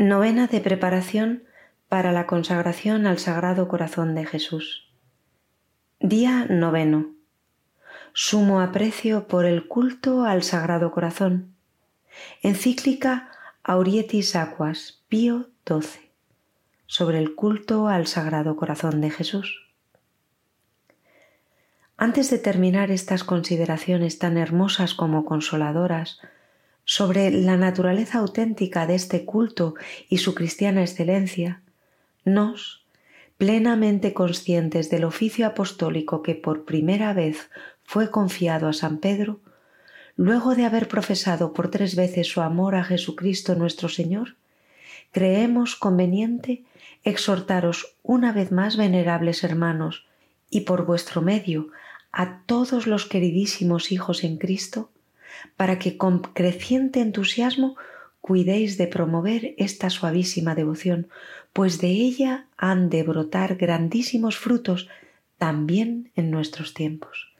Novena de preparación para la consagración al Sagrado Corazón de Jesús. Día noveno. Sumo aprecio por el culto al Sagrado Corazón. Encíclica Aurietis Aquas, Pío XII, sobre el culto al Sagrado Corazón de Jesús. Antes de terminar estas consideraciones tan hermosas como consoladoras sobre la naturaleza auténtica de este culto y su cristiana excelencia, nos, plenamente conscientes del oficio apostólico que por primera vez fue confiado a San Pedro, luego de haber profesado por tres veces su amor a Jesucristo nuestro Señor, creemos conveniente exhortaros una vez más, venerables hermanos, y por vuestro medio a todos los queridísimos hijos en Cristo, para que con creciente entusiasmo cuidéis de promover esta suavísima devoción, pues de ella han de brotar grandísimos frutos también en nuestros tiempos.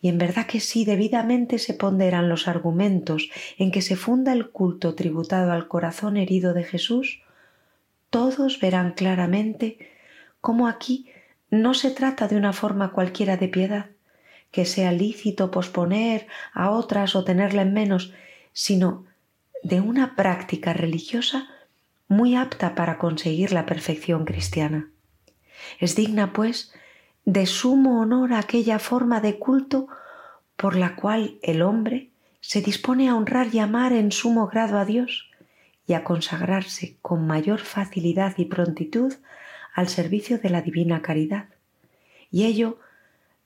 Y en verdad que si debidamente se ponderan los argumentos en que se funda el culto tributado al corazón herido de Jesús, todos verán claramente cómo aquí no se trata de una forma cualquiera de piedad, que sea lícito posponer a otras o tenerla en menos, sino de una práctica religiosa muy apta para conseguir la perfección cristiana. Es digna, pues, de sumo honor aquella forma de culto por la cual el hombre se dispone a honrar y amar en sumo grado a Dios y a consagrarse con mayor facilidad y prontitud al servicio de la divina caridad. Y ello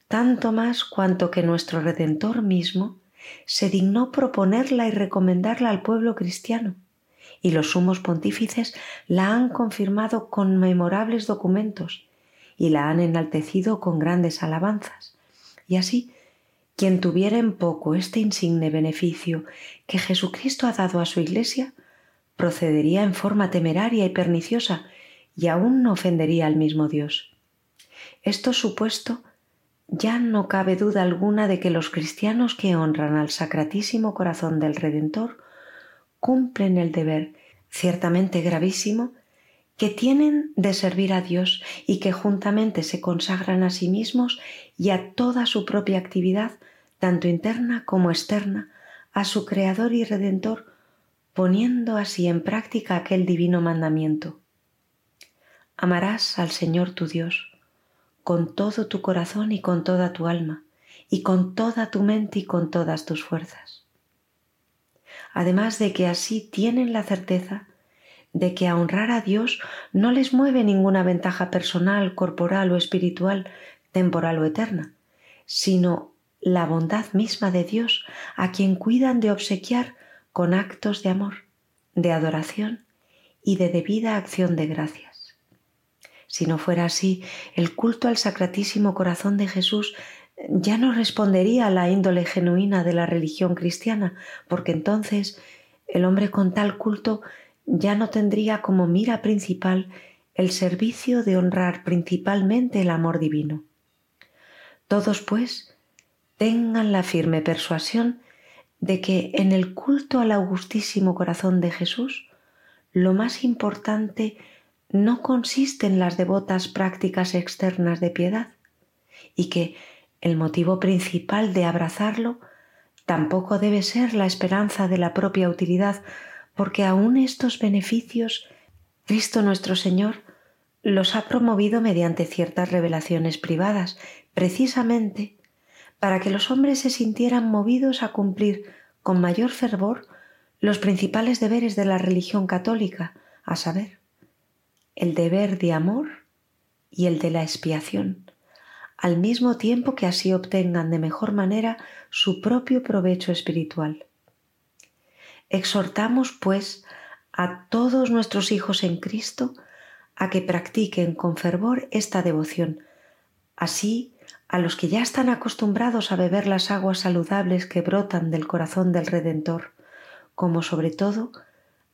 tanto más cuanto que nuestro Redentor mismo se dignó proponerla y recomendarla al pueblo cristiano, y los sumos pontífices la han confirmado con memorables documentos y la han enaltecido con grandes alabanzas. Y así, quien tuviera en poco este insigne beneficio que Jesucristo ha dado a su Iglesia, procedería en forma temeraria y perniciosa y aún no ofendería al mismo Dios. Esto supuesto ya no cabe duda alguna de que los cristianos que honran al Sacratísimo Corazón del Redentor cumplen el deber, ciertamente gravísimo, que tienen de servir a Dios y que juntamente se consagran a sí mismos y a toda su propia actividad, tanto interna como externa, a su Creador y Redentor, poniendo así en práctica aquel divino mandamiento. Amarás al Señor tu Dios con todo tu corazón y con toda tu alma, y con toda tu mente y con todas tus fuerzas. Además de que así tienen la certeza de que a honrar a Dios no les mueve ninguna ventaja personal, corporal o espiritual, temporal o eterna, sino la bondad misma de Dios a quien cuidan de obsequiar con actos de amor, de adoración y de debida acción de gracias. Si no fuera así, el culto al Sacratísimo Corazón de Jesús ya no respondería a la índole genuina de la religión cristiana, porque entonces el hombre con tal culto ya no tendría como mira principal el servicio de honrar principalmente el amor divino. Todos, pues, tengan la firme persuasión de que en el culto al Augustísimo Corazón de Jesús lo más importante no consiste en las devotas prácticas externas de piedad y que el motivo principal de abrazarlo tampoco debe ser la esperanza de la propia utilidad, porque aun estos beneficios Cristo nuestro Señor los ha promovido mediante ciertas revelaciones privadas, precisamente para que los hombres se sintieran movidos a cumplir con mayor fervor los principales deberes de la religión católica, a saber, el deber de amor y el de la expiación, al mismo tiempo que así obtengan de mejor manera su propio provecho espiritual. Exhortamos, pues, a todos nuestros hijos en Cristo a que practiquen con fervor esta devoción, así a los que ya están acostumbrados a beber las aguas saludables que brotan del corazón del Redentor, como sobre todo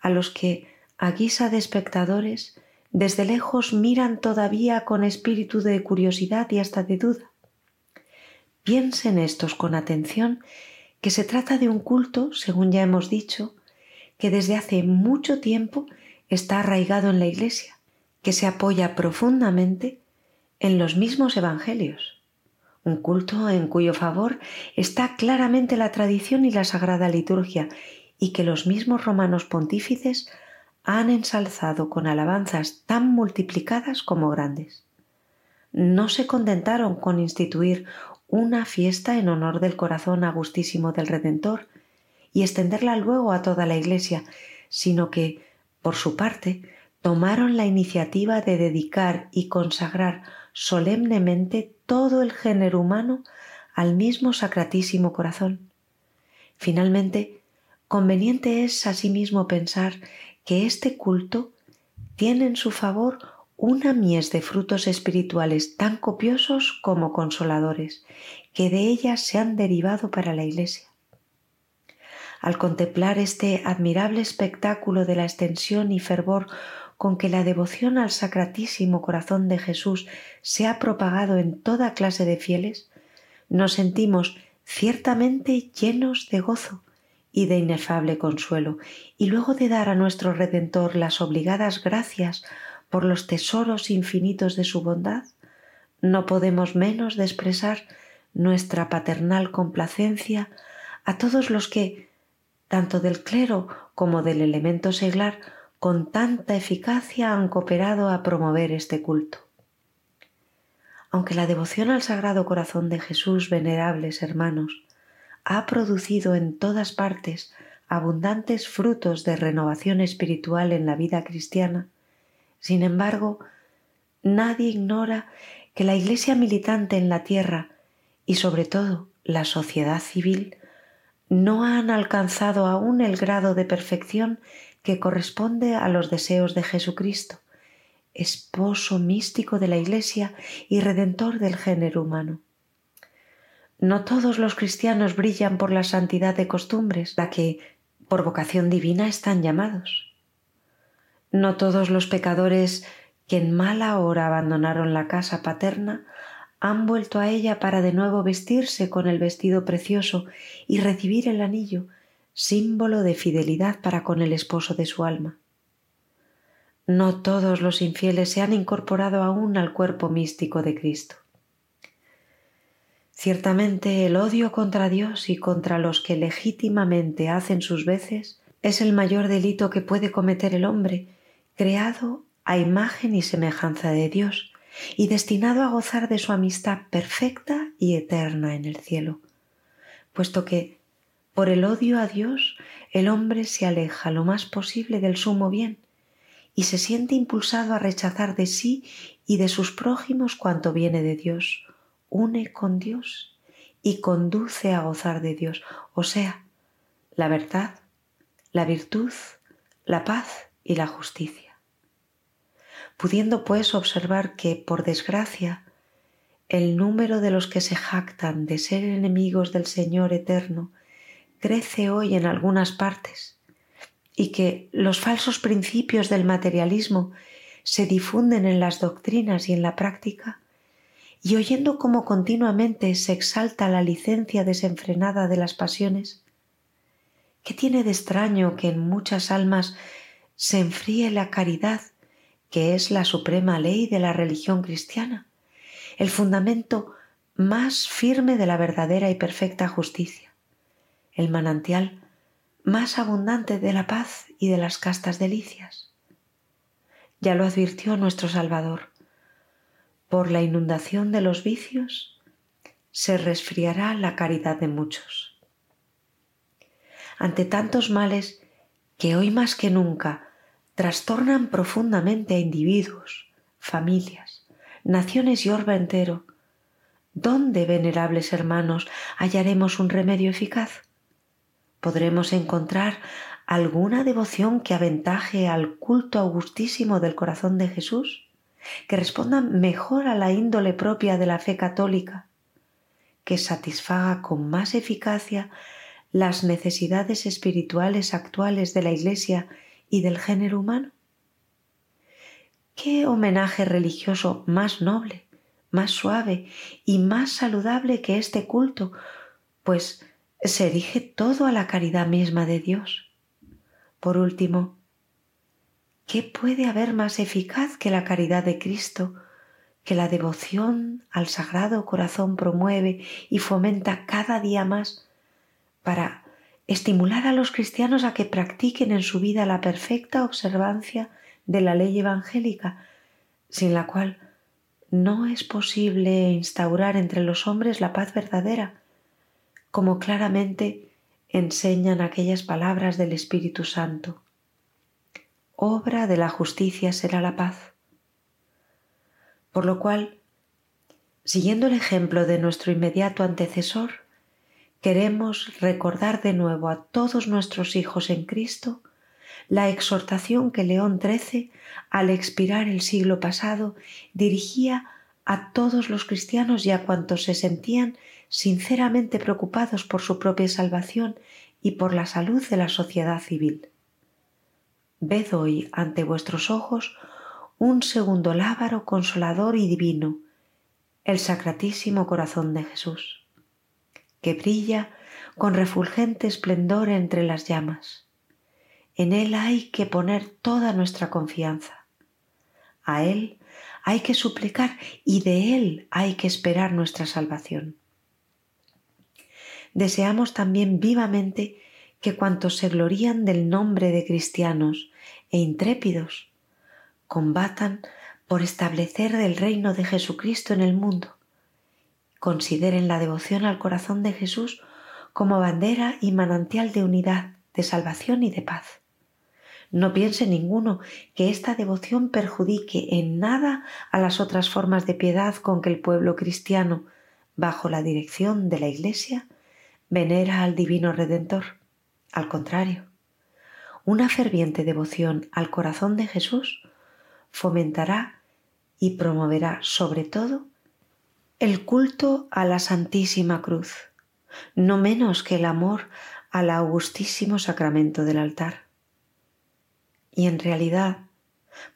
a los que, a guisa de espectadores, desde lejos miran todavía con espíritu de curiosidad y hasta de duda. Piensen estos con atención que se trata de un culto, según ya hemos dicho, que desde hace mucho tiempo está arraigado en la Iglesia, que se apoya profundamente en los mismos Evangelios, un culto en cuyo favor está claramente la tradición y la sagrada liturgia, y que los mismos romanos pontífices han ensalzado con alabanzas tan multiplicadas como grandes. No se contentaron con instituir una fiesta en honor del corazón agustísimo del Redentor y extenderla luego a toda la Iglesia, sino que, por su parte, tomaron la iniciativa de dedicar y consagrar solemnemente todo el género humano al mismo sacratísimo corazón. Finalmente, conveniente es asimismo pensar que este culto tiene en su favor una mies de frutos espirituales tan copiosos como consoladores, que de ellas se han derivado para la Iglesia. Al contemplar este admirable espectáculo de la extensión y fervor con que la devoción al Sacratísimo Corazón de Jesús se ha propagado en toda clase de fieles, nos sentimos ciertamente llenos de gozo y de inefable consuelo, y luego de dar a nuestro Redentor las obligadas gracias por los tesoros infinitos de su bondad, no podemos menos de expresar nuestra paternal complacencia a todos los que, tanto del clero como del elemento seglar, con tanta eficacia han cooperado a promover este culto. Aunque la devoción al Sagrado Corazón de Jesús, venerables hermanos, ha producido en todas partes abundantes frutos de renovación espiritual en la vida cristiana, sin embargo, nadie ignora que la Iglesia militante en la tierra y sobre todo la sociedad civil no han alcanzado aún el grado de perfección que corresponde a los deseos de Jesucristo, esposo místico de la Iglesia y redentor del género humano. No todos los cristianos brillan por la santidad de costumbres, la que, por vocación divina, están llamados. No todos los pecadores que en mala hora abandonaron la casa paterna han vuelto a ella para de nuevo vestirse con el vestido precioso y recibir el anillo, símbolo de fidelidad para con el esposo de su alma. No todos los infieles se han incorporado aún al cuerpo místico de Cristo. Ciertamente el odio contra Dios y contra los que legítimamente hacen sus veces es el mayor delito que puede cometer el hombre, creado a imagen y semejanza de Dios, y destinado a gozar de su amistad perfecta y eterna en el cielo, puesto que por el odio a Dios el hombre se aleja lo más posible del sumo bien y se siente impulsado a rechazar de sí y de sus prójimos cuanto viene de Dios, une con Dios y conduce a gozar de Dios, o sea, la verdad, la virtud, la paz y la justicia. Pudiendo pues observar que, por desgracia, el número de los que se jactan de ser enemigos del Señor eterno crece hoy en algunas partes y que los falsos principios del materialismo se difunden en las doctrinas y en la práctica, y oyendo cómo continuamente se exalta la licencia desenfrenada de las pasiones, ¿qué tiene de extraño que en muchas almas se enfríe la caridad que es la suprema ley de la religión cristiana, el fundamento más firme de la verdadera y perfecta justicia, el manantial más abundante de la paz y de las castas delicias. Ya lo advirtió nuestro Salvador. Por la inundación de los vicios se resfriará la caridad de muchos. Ante tantos males que hoy más que nunca trastornan profundamente a individuos, familias, naciones y orbe entero. ¿Dónde, venerables hermanos, hallaremos un remedio eficaz? ¿Podremos encontrar alguna devoción que aventaje al culto augustísimo del corazón de Jesús? Que responda mejor a la índole propia de la fe católica, que satisfaga con más eficacia las necesidades espirituales actuales de la Iglesia y del género humano? ¿Qué homenaje religioso más noble, más suave y más saludable que este culto? Pues se erige todo a la caridad misma de Dios. Por último, ¿qué puede haber más eficaz que la caridad de Cristo, que la devoción al Sagrado Corazón promueve y fomenta cada día más para estimular a los cristianos a que practiquen en su vida la perfecta observancia de la ley evangélica, sin la cual no es posible instaurar entre los hombres la paz verdadera, como claramente enseñan aquellas palabras del Espíritu Santo. Obra de la justicia será la paz. Por lo cual, siguiendo el ejemplo de nuestro inmediato antecesor, queremos recordar de nuevo a todos nuestros hijos en Cristo la exhortación que León XIII, al expirar el siglo pasado, dirigía a todos los cristianos y a cuantos se sentían sinceramente preocupados por su propia salvación y por la salud de la sociedad civil. Ved hoy ante vuestros ojos un segundo lábaro consolador y divino, el Sacratísimo Corazón de Jesús, que brilla con refulgente esplendor entre las llamas. En Él hay que poner toda nuestra confianza. A Él hay que suplicar y de Él hay que esperar nuestra salvación. Deseamos también vivamente que cuantos se glorían del nombre de cristianos e intrépidos combatan por establecer el reino de Jesucristo en el mundo. Consideren la devoción al corazón de Jesús como bandera y manantial de unidad, de salvación y de paz. No piense ninguno que esta devoción perjudique en nada a las otras formas de piedad con que el pueblo cristiano, bajo la dirección de la Iglesia, venera al Divino Redentor. Al contrario, una ferviente devoción al corazón de Jesús fomentará y promoverá sobre todo el culto a la Santísima Cruz, no menos que el amor al augustísimo sacramento del altar. Y en realidad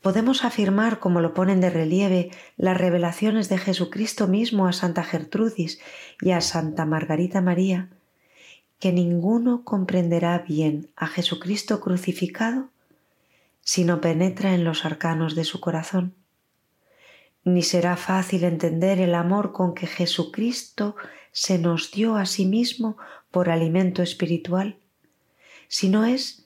podemos afirmar, como lo ponen de relieve las revelaciones de Jesucristo mismo a Santa Gertrudis y a Santa Margarita María, que ninguno comprenderá bien a Jesucristo crucificado si no penetra en los arcanos de su corazón. Ni será fácil entender el amor con que Jesucristo se nos dio a sí mismo por alimento espiritual, si no es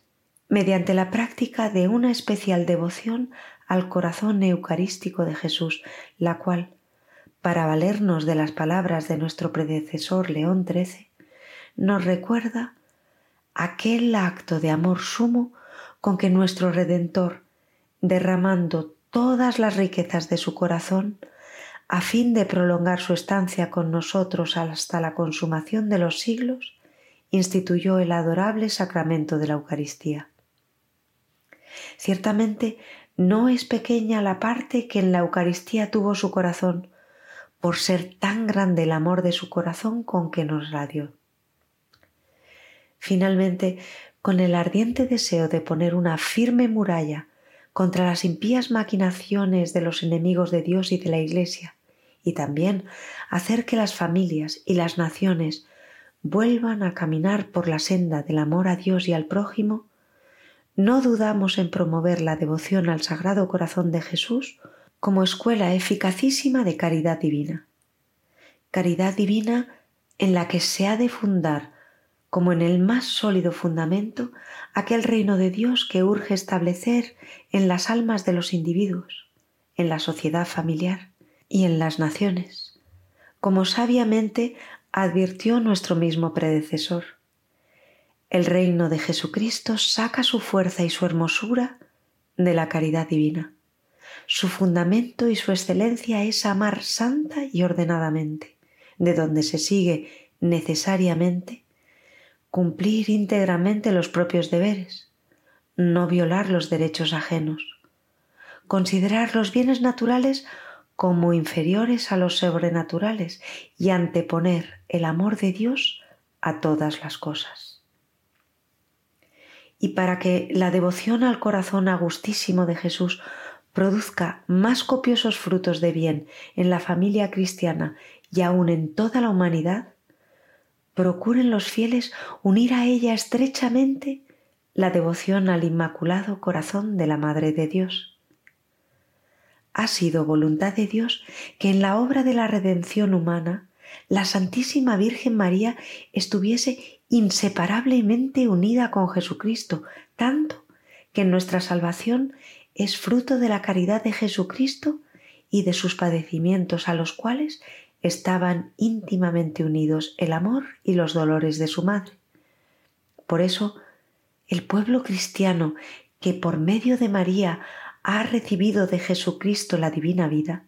mediante la práctica de una especial devoción al corazón eucarístico de Jesús, la cual, para valernos de las palabras de nuestro predecesor León XIII, nos recuerda aquel acto de amor sumo con que nuestro Redentor, derramando todas las riquezas de su corazón, a fin de prolongar su estancia con nosotros hasta la consumación de los siglos, instituyó el adorable sacramento de la Eucaristía. Ciertamente no es pequeña la parte que en la Eucaristía tuvo su corazón, por ser tan grande el amor de su corazón con que nos radió. Finalmente, con el ardiente deseo de poner una firme muralla contra las impías maquinaciones de los enemigos de Dios y de la Iglesia, y también hacer que las familias y las naciones vuelvan a caminar por la senda del amor a Dios y al prójimo, no dudamos en promover la devoción al Sagrado Corazón de Jesús como escuela eficacísima de caridad divina. Caridad divina en la que se ha de fundar como en el más sólido fundamento aquel reino de Dios que urge establecer en las almas de los individuos, en la sociedad familiar y en las naciones, como sabiamente advirtió nuestro mismo predecesor. El reino de Jesucristo saca su fuerza y su hermosura de la caridad divina. Su fundamento y su excelencia es amar santa y ordenadamente, de donde se sigue necesariamente cumplir íntegramente los propios deberes, no violar los derechos ajenos, considerar los bienes naturales como inferiores a los sobrenaturales y anteponer el amor de Dios a todas las cosas. Y para que la devoción al corazón agustísimo de Jesús produzca más copiosos frutos de bien en la familia cristiana y aun en toda la humanidad, procuren los fieles unir a ella estrechamente la devoción al Inmaculado Corazón de la Madre de Dios. Ha sido voluntad de Dios que en la obra de la redención humana la Santísima Virgen María estuviese inseparablemente unida con Jesucristo, tanto que nuestra salvación es fruto de la caridad de Jesucristo y de sus padecimientos a los cuales estaban íntimamente unidos el amor y los dolores de su madre. Por eso, el pueblo cristiano que por medio de María ha recibido de Jesucristo la divina vida,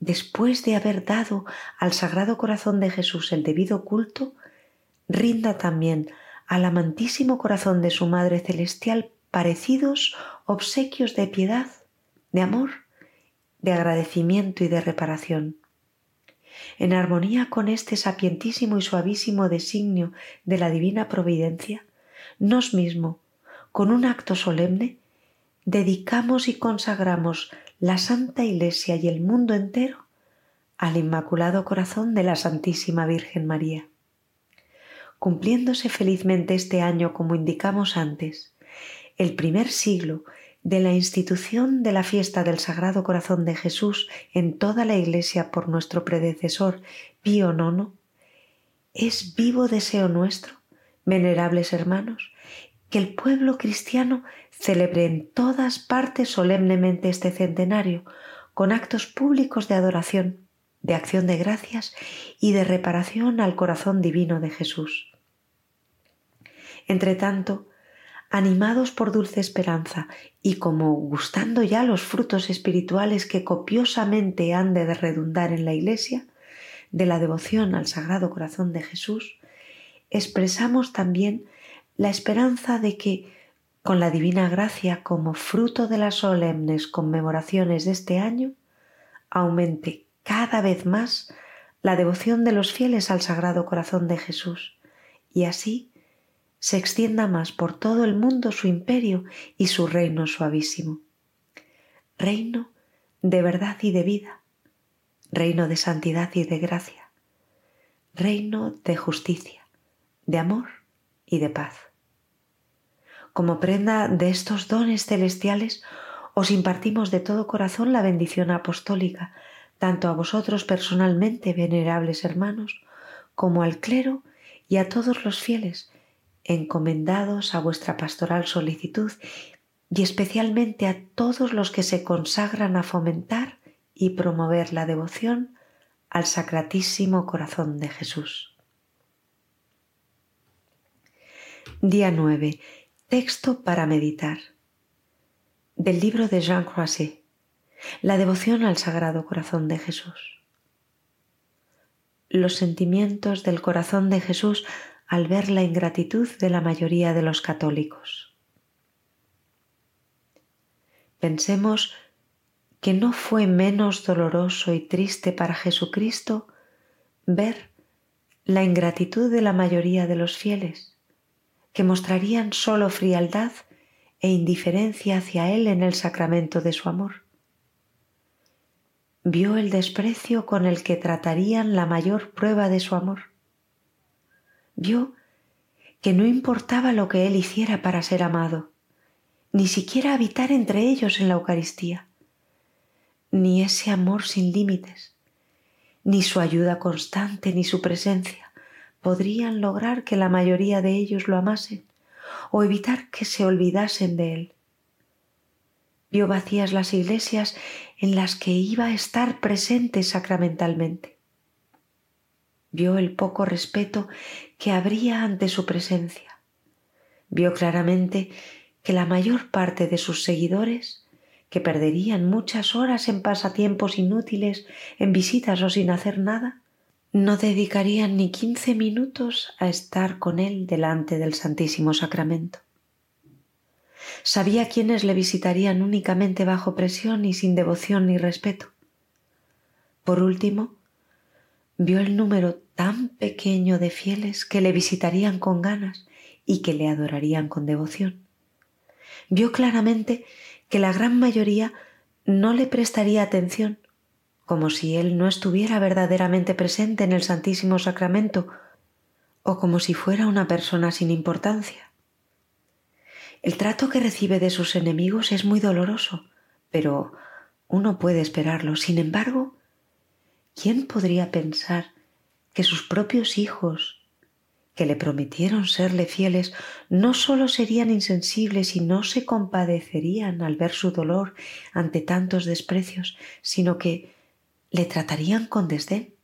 después de haber dado al Sagrado Corazón de Jesús el debido culto, rinda también al amantísimo corazón de su Madre Celestial parecidos obsequios de piedad, de amor, de agradecimiento y de reparación. En armonía con este sapientísimo y suavísimo designio de la divina providencia, nos mismo, con un acto solemne, dedicamos y consagramos la Santa Iglesia y el mundo entero al Inmaculado Corazón de la Santísima Virgen María. Cumpliéndose felizmente este año como indicamos antes, el primer siglo de la institución de la fiesta del Sagrado Corazón de Jesús en toda la Iglesia por nuestro predecesor Pío IX, es vivo deseo nuestro, venerables hermanos, que el pueblo cristiano celebre en todas partes solemnemente este centenario, con actos públicos de adoración, de acción de gracias y de reparación al corazón divino de Jesús. Entre tanto, animados por dulce esperanza y como gustando ya los frutos espirituales que copiosamente han de redundar en la Iglesia, de la devoción al Sagrado Corazón de Jesús, expresamos también la esperanza de que, con la divina gracia como fruto de las solemnes conmemoraciones de este año, aumente cada vez más la devoción de los fieles al Sagrado Corazón de Jesús y así se extienda más por todo el mundo su imperio y su reino suavísimo. Reino de verdad y de vida, reino de santidad y de gracia, reino de justicia, de amor y de paz. Como prenda de estos dones celestiales, os impartimos de todo corazón la bendición apostólica, tanto a vosotros personalmente, venerables hermanos, como al clero y a todos los fieles, encomendados a vuestra pastoral solicitud y especialmente a todos los que se consagran a fomentar y promover la devoción al Sacratísimo Corazón de Jesús. Día 9. Texto para meditar. Del libro de Jean Croisset. La devoción al Sagrado Corazón de Jesús. Los sentimientos del corazón de Jesús al ver la ingratitud de la mayoría de los católicos. Pensemos que no fue menos doloroso y triste para Jesucristo ver la ingratitud de la mayoría de los fieles, que mostrarían solo frialdad e indiferencia hacia Él en el sacramento de su amor. Vio el desprecio con el que tratarían la mayor prueba de su amor vio que no importaba lo que él hiciera para ser amado, ni siquiera habitar entre ellos en la Eucaristía, ni ese amor sin límites, ni su ayuda constante, ni su presencia podrían lograr que la mayoría de ellos lo amasen o evitar que se olvidasen de él. Vio vacías las iglesias en las que iba a estar presente sacramentalmente vio el poco respeto que habría ante su presencia. Vio claramente que la mayor parte de sus seguidores, que perderían muchas horas en pasatiempos inútiles, en visitas o sin hacer nada, no dedicarían ni quince minutos a estar con él delante del Santísimo Sacramento. Sabía quiénes le visitarían únicamente bajo presión y sin devoción ni respeto. Por último, vio el número tan pequeño de fieles que le visitarían con ganas y que le adorarían con devoción. Vio claramente que la gran mayoría no le prestaría atención, como si él no estuviera verdaderamente presente en el Santísimo Sacramento o como si fuera una persona sin importancia. El trato que recibe de sus enemigos es muy doloroso, pero uno puede esperarlo. Sin embargo, ¿quién podría pensar que sus propios hijos, que le prometieron serle fieles, no sólo serían insensibles y no se compadecerían al ver su dolor ante tantos desprecios, sino que le tratarían con desdén,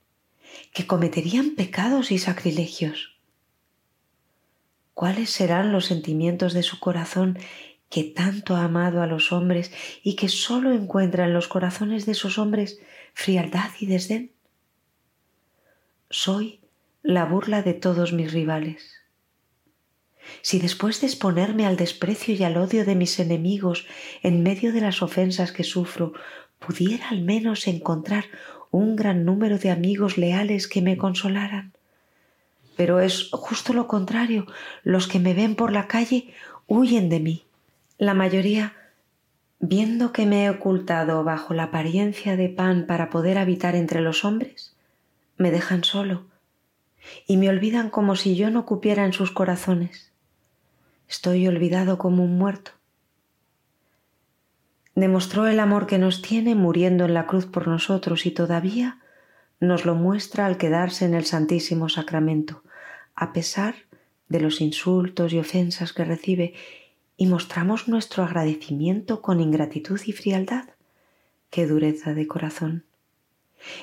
que cometerían pecados y sacrilegios? ¿Cuáles serán los sentimientos de su corazón que tanto ha amado a los hombres y que sólo encuentra en los corazones de esos hombres frialdad y desdén? Soy la burla de todos mis rivales. Si después de exponerme al desprecio y al odio de mis enemigos en medio de las ofensas que sufro, pudiera al menos encontrar un gran número de amigos leales que me consolaran. Pero es justo lo contrario, los que me ven por la calle huyen de mí la mayoría, viendo que me he ocultado bajo la apariencia de pan para poder habitar entre los hombres, me dejan solo y me olvidan como si yo no cupiera en sus corazones. Estoy olvidado como un muerto. Demostró el amor que nos tiene muriendo en la cruz por nosotros y todavía nos lo muestra al quedarse en el Santísimo Sacramento, a pesar de los insultos y ofensas que recibe y mostramos nuestro agradecimiento con ingratitud y frialdad. ¡Qué dureza de corazón!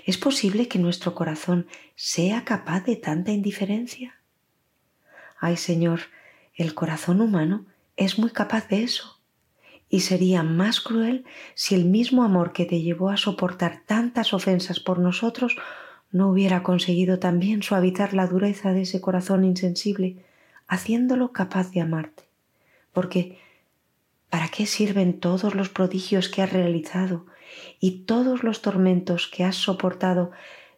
¿Es posible que nuestro corazón sea capaz de tanta indiferencia? Ay Señor, el corazón humano es muy capaz de eso. Y sería más cruel si el mismo amor que te llevó a soportar tantas ofensas por nosotros no hubiera conseguido también suavizar la dureza de ese corazón insensible, haciéndolo capaz de amarte porque ¿para qué sirven todos los prodigios que has realizado y todos los tormentos que has soportado,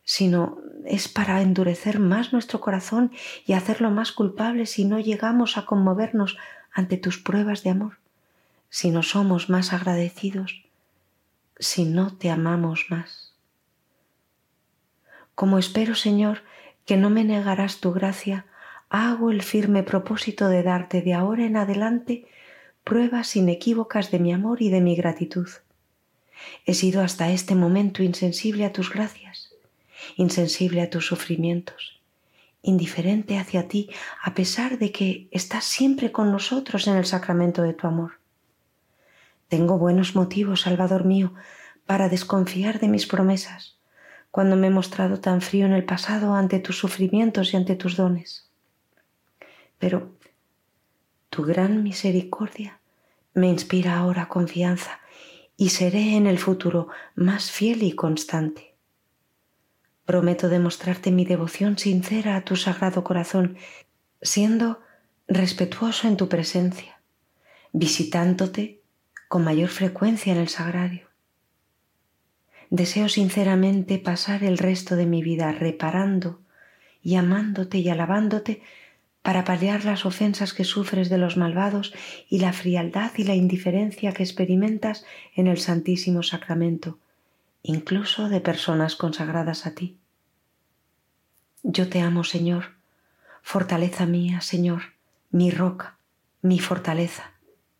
sino es para endurecer más nuestro corazón y hacerlo más culpable si no llegamos a conmovernos ante tus pruebas de amor, si no somos más agradecidos, si no te amamos más? Como espero, Señor, que no me negarás tu gracia, hago el firme propósito de darte de ahora en adelante pruebas inequívocas de mi amor y de mi gratitud. He sido hasta este momento insensible a tus gracias, insensible a tus sufrimientos, indiferente hacia ti a pesar de que estás siempre con nosotros en el sacramento de tu amor. Tengo buenos motivos, Salvador mío, para desconfiar de mis promesas, cuando me he mostrado tan frío en el pasado ante tus sufrimientos y ante tus dones pero tu gran misericordia me inspira ahora confianza y seré en el futuro más fiel y constante. Prometo demostrarte mi devoción sincera a tu sagrado corazón, siendo respetuoso en tu presencia, visitándote con mayor frecuencia en el sagrario. Deseo sinceramente pasar el resto de mi vida reparando y amándote y alabándote para paliar las ofensas que sufres de los malvados y la frialdad y la indiferencia que experimentas en el Santísimo Sacramento, incluso de personas consagradas a ti. Yo te amo, Señor, fortaleza mía, Señor, mi roca, mi fortaleza,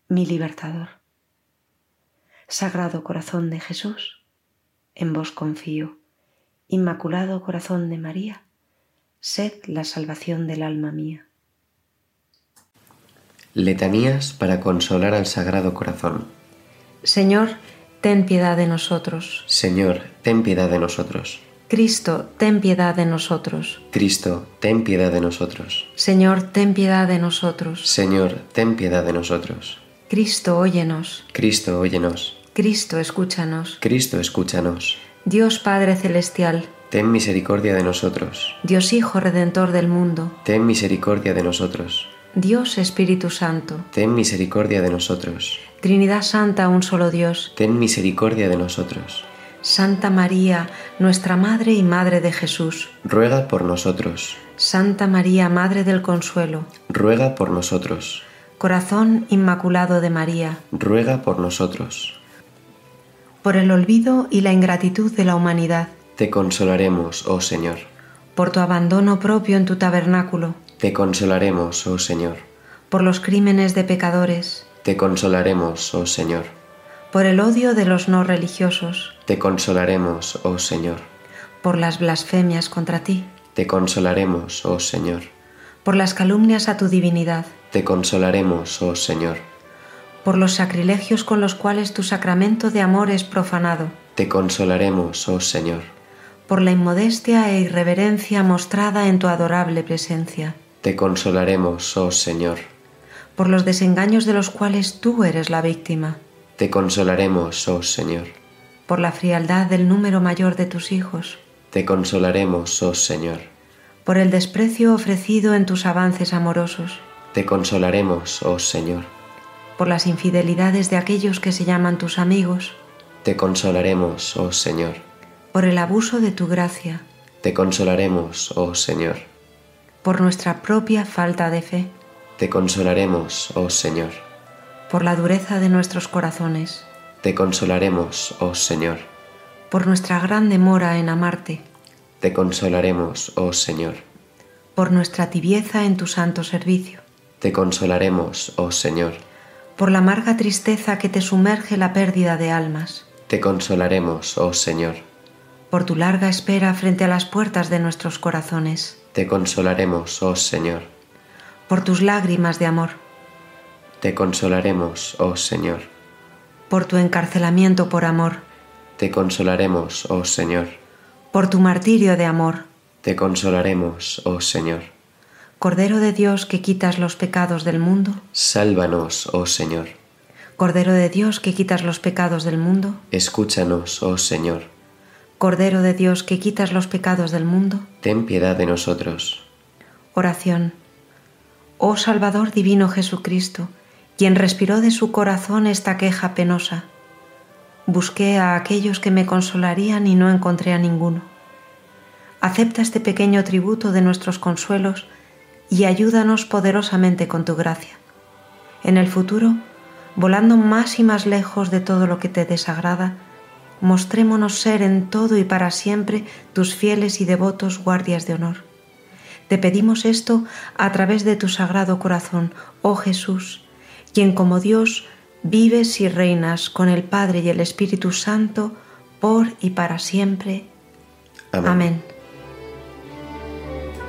mi libertador. Sagrado corazón de Jesús, en vos confío. Inmaculado corazón de María, sed la salvación del alma mía. Letanías para consolar al Sagrado Corazón. Señor, ten piedad de nosotros. Señor, ten piedad de nosotros. Cristo, ten piedad de nosotros. Cristo, ten piedad de nosotros. Señor, ten piedad de nosotros. Señor, ten piedad de nosotros. Cristo, óyenos. Cristo, óyenos. Cristo, escúchanos. Cristo, escúchanos. Dios Padre Celestial. Ten misericordia de nosotros. Dios Hijo Redentor del mundo. Ten misericordia de nosotros. Dios Espíritu Santo, ten misericordia de nosotros. Trinidad Santa, un solo Dios, ten misericordia de nosotros. Santa María, nuestra Madre y Madre de Jesús, ruega por nosotros. Santa María, Madre del Consuelo, ruega por nosotros. Corazón Inmaculado de María, ruega por nosotros. Por el olvido y la ingratitud de la humanidad, te consolaremos, oh Señor. Por tu abandono propio en tu tabernáculo, te consolaremos, oh Señor. por los crímenes de pecadores, te consolaremos, oh Señor. por el odio de los no religiosos, Te consolaremos, oh Señor. por las blasfemias contra ti, Te consolaremos, oh Señor. por las calumnias a tu divinidad, Te consolaremos, oh Señor. por los sacrilegios con los cuales tu sacramento de amor es profanado, Te consolaremos, oh Señor. por la inmodestia e irreverencia mostrada en tu adorable presencia, Te consolaremos, oh Señor. por los desengaños de los cuales tú eres la víctima, Te consolaremos, oh Señor. por la frialdad del número mayor de tus hijos, Te consolaremos, oh Señor. por el desprecio ofrecido en tus avances amorosos, Te consolaremos, oh Señor. por las infidelidades de aquellos que se llaman tus amigos, Te consolaremos, oh Señor. por el abuso de tu gracia, Te consolaremos, oh Señor. Por nuestra propia falta de fe, Te consolaremos, oh Señor. por la dureza de nuestros corazones, Te consolaremos, oh Señor. por nuestra gran demora en amarte, Te consolaremos, oh Señor. por nuestra tibieza en tu santo servicio, Te consolaremos, oh Señor. por la amarga tristeza que te sumerge la pérdida de almas, Te consolaremos, oh Señor. Por tu larga espera frente a las puertas de nuestros corazones, Te consolaremos, oh Señor. por tus lágrimas de amor, Te consolaremos, oh Señor. por tu encarcelamiento por amor, Te consolaremos, oh Señor. por tu martirio de amor, Te consolaremos, oh Señor. Cordero de Dios que quitas los pecados del mundo, Sálvanos, oh Señor. Cordero de Dios que quitas los pecados del mundo, Escúchanos, oh Señor. Cordero de Dios que quitas los pecados del mundo, Ten piedad de nosotros. oración. Oh Salvador divino Jesucristo, quien respiró de su corazón esta queja penosa. Busqué a aquellos que me consolarían y no encontré a ninguno. Acepta este pequeño tributo de nuestros consuelos y ayúdanos poderosamente con tu gracia. En el futuro, volando más y más lejos de todo lo que te desagrada, mostrémonos ser en todo y para siempre tus fieles y devotos guardias de honor. Te pedimos esto a través de tu sagrado corazón, oh Jesús, quien como Dios vives y reinas con el Padre y el Espíritu Santo por y para siempre. Amén. Amén.